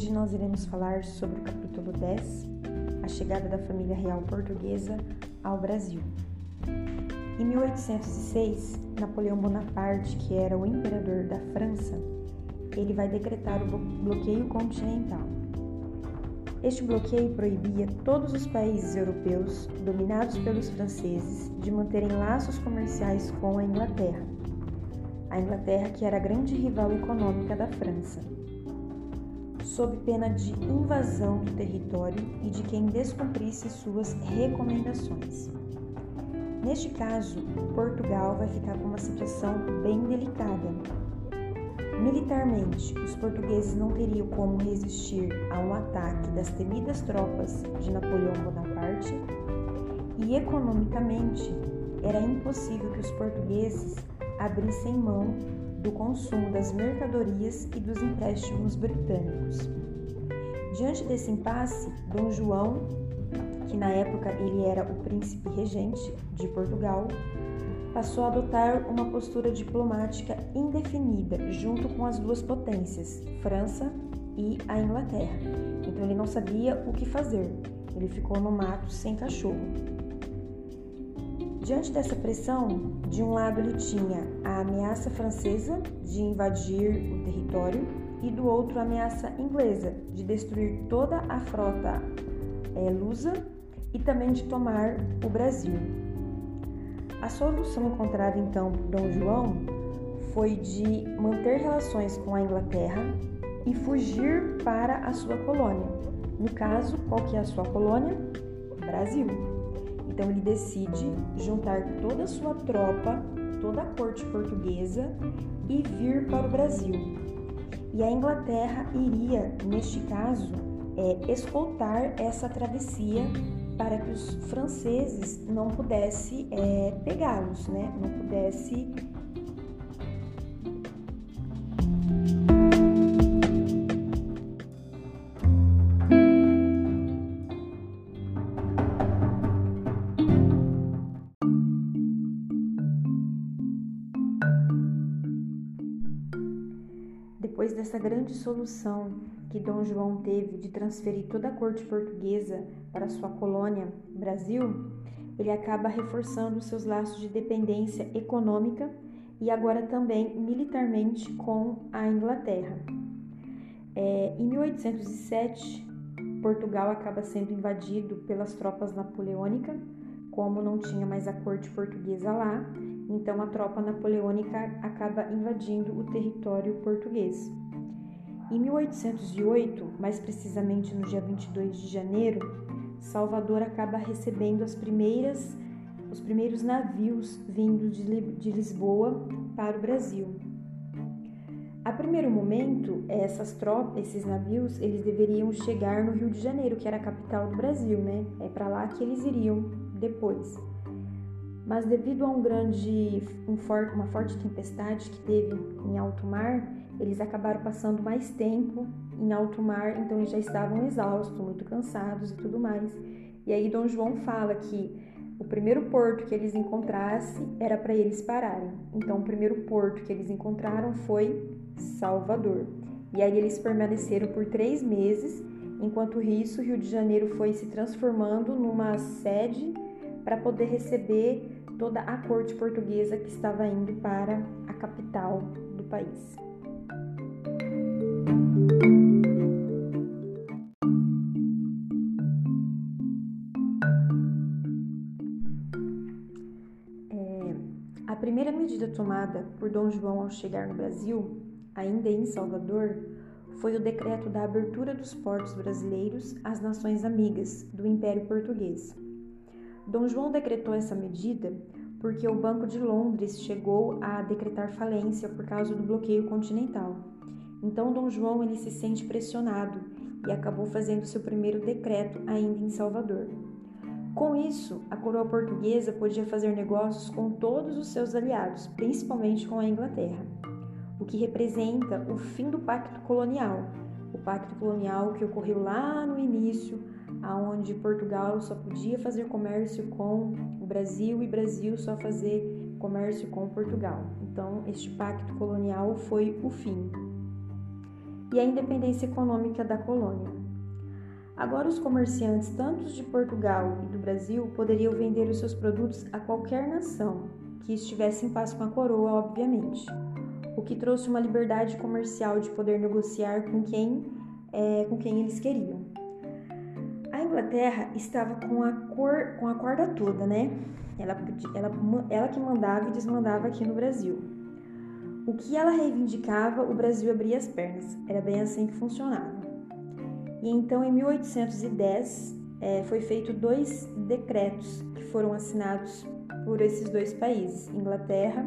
Hoje nós iremos falar sobre o capítulo 10, a chegada da família real portuguesa ao Brasil. Em 1806, Napoleão Bonaparte, que era o imperador da França, ele vai decretar o bloqueio continental. Este bloqueio proibia todos os países europeus dominados pelos franceses de manterem laços comerciais com a Inglaterra. A Inglaterra, que era a grande rival econômica da França sob pena de invasão do território e de quem descumprisse suas recomendações. Neste caso, Portugal vai ficar com uma situação bem delicada. Militarmente, os portugueses não teriam como resistir a um ataque das temidas tropas de Napoleão Bonaparte, e economicamente, era impossível que os portugueses abrissem mão do consumo das mercadorias e dos empréstimos britânicos. Diante desse impasse, Dom João, que na época ele era o príncipe regente de Portugal, passou a adotar uma postura diplomática indefinida junto com as duas potências, França e a Inglaterra. Então ele não sabia o que fazer. Ele ficou no mato sem cachorro. Diante dessa pressão, de um lado ele tinha a ameaça francesa de invadir o território e do outro a ameaça inglesa de destruir toda a frota é, lusa e também de tomar o Brasil. A solução encontrada então por Dom João foi de manter relações com a Inglaterra e fugir para a sua colônia. No caso, qual que é a sua colônia? Brasil. Então ele decide juntar toda a sua tropa, toda a corte portuguesa e vir para o Brasil. E a Inglaterra iria, neste caso, é, escoltar essa travessia para que os franceses não pudessem é, pegá-los, né? não pudesse Depois dessa grande solução que Dom João teve de transferir toda a corte portuguesa para sua colônia, Brasil, ele acaba reforçando seus laços de dependência econômica e agora também militarmente com a Inglaterra. É, em 1807, Portugal acaba sendo invadido pelas tropas napoleônicas, como não tinha mais a corte portuguesa lá, então a tropa napoleônica acaba invadindo o território português. Em 1808, mais precisamente no dia 22 de janeiro, Salvador acaba recebendo as primeiras, os primeiros navios vindos de Lisboa para o Brasil. A primeiro momento, essas tropas, esses navios, eles deveriam chegar no Rio de Janeiro, que era a capital do Brasil, né? É para lá que eles iriam depois mas devido a um grande, um for, uma forte tempestade que teve em alto mar, eles acabaram passando mais tempo em alto mar, então eles já estavam exaustos, muito cansados e tudo mais. E aí Dom João fala que o primeiro porto que eles encontrassem era para eles pararem. Então o primeiro porto que eles encontraram foi Salvador. E aí eles permaneceram por três meses, enquanto isso Rio de Janeiro foi se transformando numa sede para poder receber toda a corte portuguesa que estava indo para a capital do país. É, a primeira medida tomada por Dom João ao chegar no Brasil, ainda em Salvador, foi o decreto da abertura dos portos brasileiros às nações amigas do Império Português. Dom João decretou essa medida porque o Banco de Londres chegou a decretar falência por causa do bloqueio continental. Então Dom João ele se sente pressionado e acabou fazendo seu primeiro decreto ainda em Salvador. Com isso, a coroa portuguesa podia fazer negócios com todos os seus aliados, principalmente com a Inglaterra, o que representa o fim do pacto colonial, o pacto colonial que ocorreu lá no início aonde Portugal só podia fazer comércio com o Brasil e Brasil só fazer comércio com Portugal. Então, este pacto colonial foi o fim. e a independência econômica da colônia. Agora, os comerciantes, tanto de Portugal e do Brasil, poderiam vender os seus produtos a qualquer nação que estivesse em paz com a coroa, obviamente, o que trouxe uma liberdade comercial de poder negociar com quem, é, com quem eles queriam. Inglaterra estava com a, cor, com a corda toda, né? Ela, ela, ela que mandava e desmandava aqui no Brasil. O que ela reivindicava, o Brasil abria as pernas. Era bem assim que funcionava. E então, em 1810, é, foi feito dois decretos que foram assinados por esses dois países, Inglaterra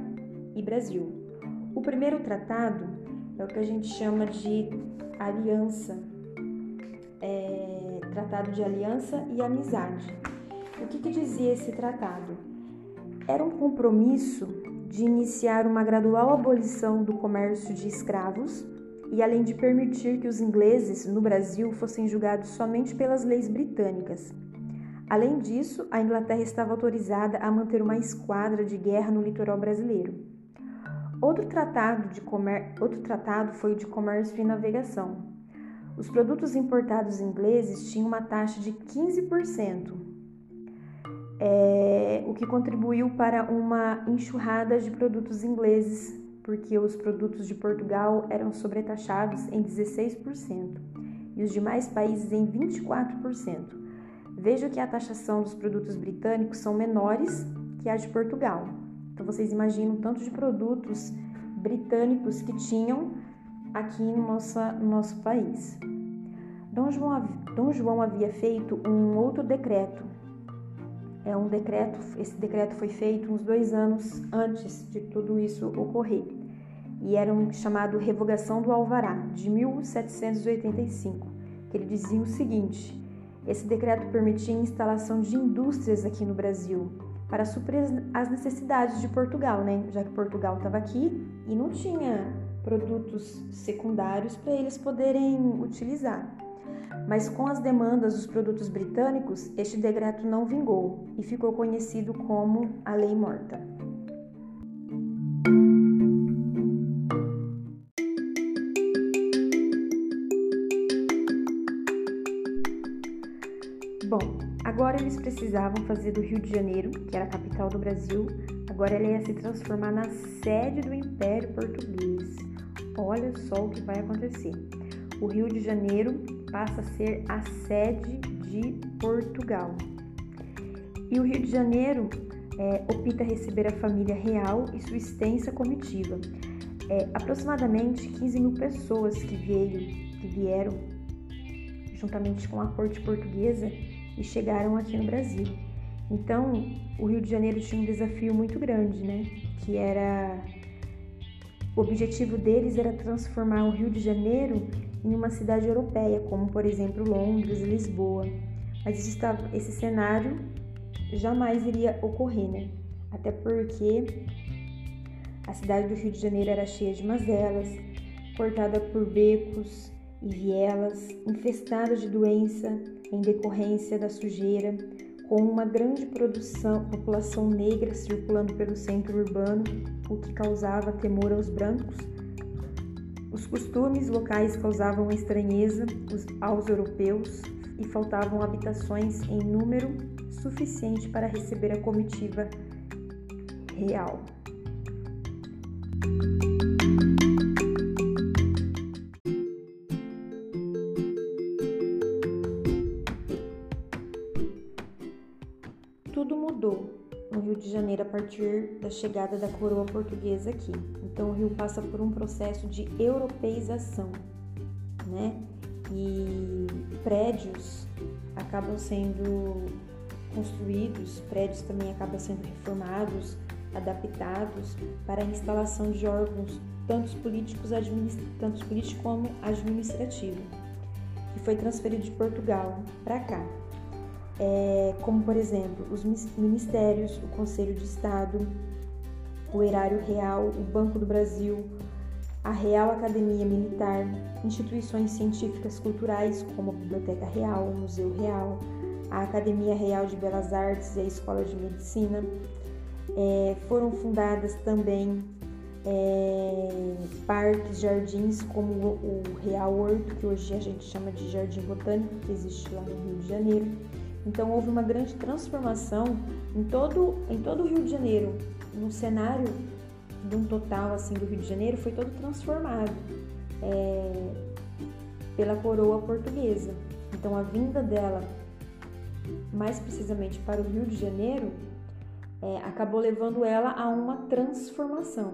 e Brasil. O primeiro tratado é o que a gente chama de aliança, tratado de aliança e amizade. O que, que dizia esse tratado? Era um compromisso de iniciar uma gradual abolição do comércio de escravos e além de permitir que os ingleses no Brasil fossem julgados somente pelas leis britânicas. Além disso, a Inglaterra estava autorizada a manter uma esquadra de guerra no litoral brasileiro. Outro tratado, de comer... Outro tratado foi o de comércio e navegação. Os produtos importados ingleses tinham uma taxa de 15%, é... o que contribuiu para uma enxurrada de produtos ingleses porque os produtos de Portugal eram sobretaxados em 16% e os demais países em 24%. Veja que a taxação dos produtos britânicos são menores que a de Portugal. Então vocês imaginam o tanto de produtos britânicos que tinham aqui no nosso, no nosso país. Dom João, Dom João havia feito um outro decreto é um decreto, esse decreto foi feito uns dois anos antes de tudo isso ocorrer e era um chamado Revogação do Alvará, de 1785, que ele dizia o seguinte: esse decreto permitia a instalação de indústrias aqui no Brasil para suprir as necessidades de Portugal, né? Já que Portugal estava aqui e não tinha produtos secundários para eles poderem utilizar. Mas com as demandas dos produtos britânicos, este decreto não vingou e ficou conhecido como a Lei Morta. Bom, agora eles precisavam fazer do Rio de Janeiro, que era a capital do Brasil, agora ela ia se transformar na sede do Império Português. Olha só o que vai acontecer. O Rio de Janeiro passa a ser a sede de Portugal. E o Rio de Janeiro é, opta receber a família real e sua extensa comitiva. É, aproximadamente 15 mil pessoas que, veio, que vieram juntamente com a corte portuguesa e chegaram aqui no Brasil. Então, o Rio de Janeiro tinha um desafio muito grande, né? Que era o objetivo deles era transformar o Rio de Janeiro em uma cidade europeia, como por exemplo Londres Lisboa. Mas esse, esse cenário jamais iria ocorrer, né? Até porque a cidade do Rio de Janeiro era cheia de mazelas, cortada por becos e vielas, infestada de doença em decorrência da sujeira, com uma grande produção, população negra circulando pelo centro urbano, o que causava temor aos brancos os costumes locais causavam estranheza aos europeus e faltavam habitações em número suficiente para receber a comitiva real. Janeiro a partir da chegada da coroa portuguesa aqui. Então o Rio passa por um processo de europeização, né? E prédios acabam sendo construídos, prédios também acabam sendo reformados, adaptados para a instalação de órgãos tanto políticos, tanto político como administrativo, que foi transferido de Portugal para cá é, como por exemplo os ministérios, o Conselho de Estado, o Erário Real, o Banco do Brasil, a Real Academia Militar, instituições científicas culturais como a Biblioteca Real, o Museu Real, a Academia Real de Belas Artes e a Escola de Medicina. É, foram fundadas também é, parques, jardins como o, Real Horto, que hoje a gente chama de Jardim Botânico, que existe lá no Rio de Janeiro. Então houve uma grande transformação em todo, em todo o Rio de Janeiro. No cenário de um total assim do Rio de Janeiro foi todo transformado é, pela coroa portuguesa. Então a vinda dela, mais precisamente para o Rio de Janeiro, é, acabou levando ela a uma transformação.